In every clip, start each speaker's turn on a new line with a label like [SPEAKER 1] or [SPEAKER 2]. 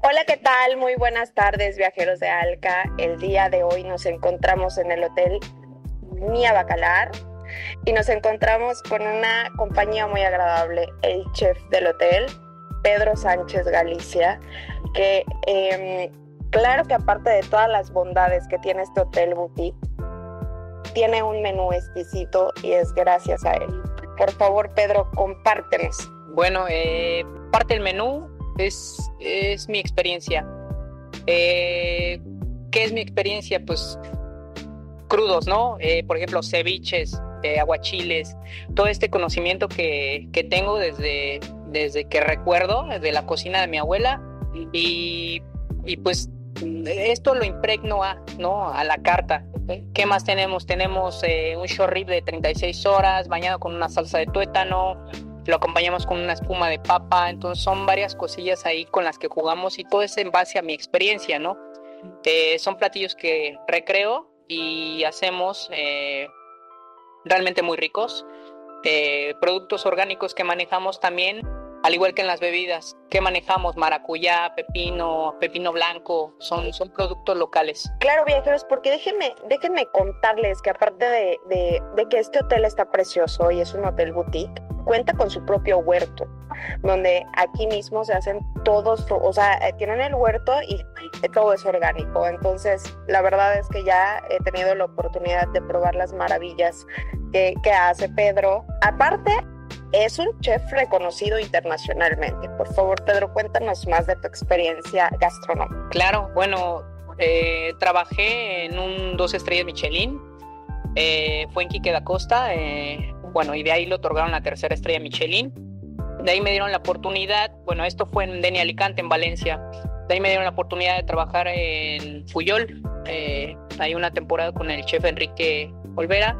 [SPEAKER 1] Hola, ¿qué tal? Muy buenas tardes, viajeros de Alca. El día de hoy nos encontramos en el Hotel Mía Bacalar y nos encontramos con una compañía muy agradable, el chef del hotel, Pedro Sánchez Galicia, que em, claro que aparte de todas las bondades que tiene este hotel boutique, tiene un menú exquisito y es gracias a él. Por favor, Pedro, compártenos.
[SPEAKER 2] Bueno, eh, parte del menú es, es mi experiencia. Eh, ¿Qué es mi experiencia? Pues crudos, ¿no? Eh, por ejemplo, ceviches, eh, aguachiles, todo este conocimiento que, que, tengo desde, desde que recuerdo, desde la cocina de mi abuela, y, y pues esto lo impregno a, ¿no? a la carta. ¿Qué más tenemos? Tenemos eh, un short rib de 36 horas bañado con una salsa de tuétano, lo acompañamos con una espuma de papa, entonces son varias cosillas ahí con las que jugamos y todo es en base a mi experiencia, ¿no? Eh, son platillos que recreo y hacemos eh, realmente muy ricos. Eh, productos orgánicos que manejamos también, al igual que en las bebidas, que manejamos maracuyá, pepino, pepino blanco, son, son productos locales.
[SPEAKER 1] Claro, viajeros, porque déjenme, déjenme contarles que aparte de, de, de que este hotel está precioso y es un hotel boutique, cuenta con su propio huerto, donde aquí mismo se hacen todos, o sea, eh, tienen el huerto y todo es orgánico. Entonces, la verdad es que ya he tenido la oportunidad de probar las maravillas que, que hace Pedro. Aparte, es un chef reconocido internacionalmente. Por favor, Pedro, cuéntanos más de tu experiencia gastronómica.
[SPEAKER 2] Claro, bueno, eh, trabajé en un dos estrellas Michelin. Eh, fue en Quique da Costa. Eh, bueno, y de ahí le otorgaron la tercera estrella Michelin. De ahí me dieron la oportunidad, bueno, esto fue en Deni Alicante, en Valencia. De ahí me dieron la oportunidad de trabajar en Fuyol. Eh, hay una temporada con el chef Enrique Olvera.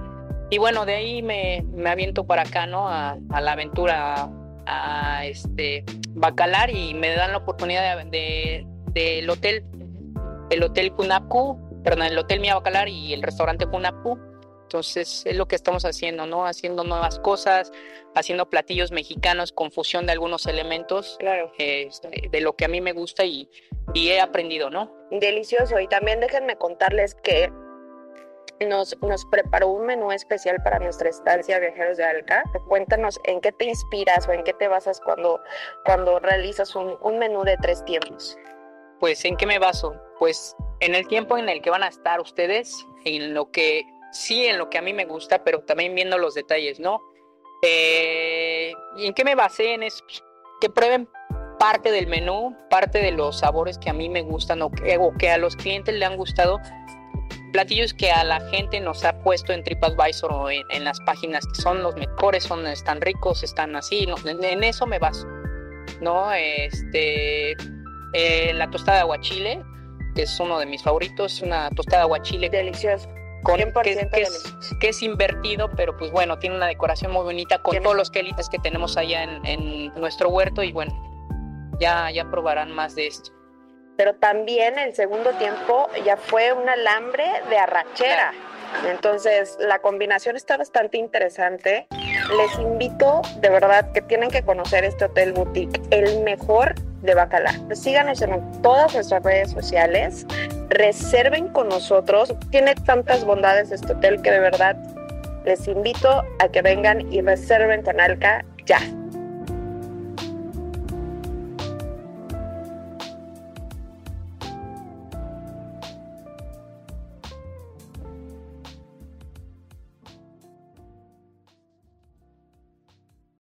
[SPEAKER 2] Y bueno, de ahí me, me aviento para acá, ¿no? A, la aventura, a, este Bacalar y me dan la oportunidad de, de, del hotel, el hotel Kunapku, perdón, el hotel Mia Bacalar y el restaurante Kunapku entonces es lo que estamos haciendo, ¿no? Haciendo nuevas cosas, haciendo platillos mexicanos con fusión de algunos elementos
[SPEAKER 1] claro.
[SPEAKER 2] eh, de lo que a mí me gusta y, y, he aprendido, ¿no?
[SPEAKER 1] Delicioso. Y también déjenme contarles que nos, nos preparó un menú especial para nuestra estancia Viajeros de Alca. Cuéntanos en qué te inspiras o en qué te basas cuando, cuando realizas un, un menú de tres tiempos.
[SPEAKER 2] Pues en qué me baso? Pues en el tiempo en el que van a estar ustedes, en lo que sí en lo que a mí me gusta, pero también viendo los detalles, ¿no? Eh, ¿Y en qué me basé? En eso? Que prueben parte del menú, parte de los sabores que a mí me gustan o que, o que a los clientes le han gustado, platillos que a la gente nos ha puesto en TripAdvisor o en, en las páginas que son los mejores, son están ricos, están así, no, en, en, eso me baso, ¿no? Este, eh, la tostada de aguachile, que es uno de mis favoritos, una tostada de aguachile.
[SPEAKER 1] Delicioso
[SPEAKER 2] con, que, que, es, que, es, invertido, pero pues bueno, tiene una decoración muy bonita con todos los quelites que tenemos allá en, en, nuestro huerto y bueno, ya, ya probarán más de esto.
[SPEAKER 1] Pero también el segundo tiempo ya fue un alambre de arrachera. Claro. Entonces la combinación está bastante interesante. Les invito de verdad que tienen que conocer este hotel boutique, el mejor de Bacalar. Síganos en todas nuestras redes sociales reserven con nosotros. Tiene tantas bondades este hotel que de verdad les invito a que vengan y reserven con Alca ya.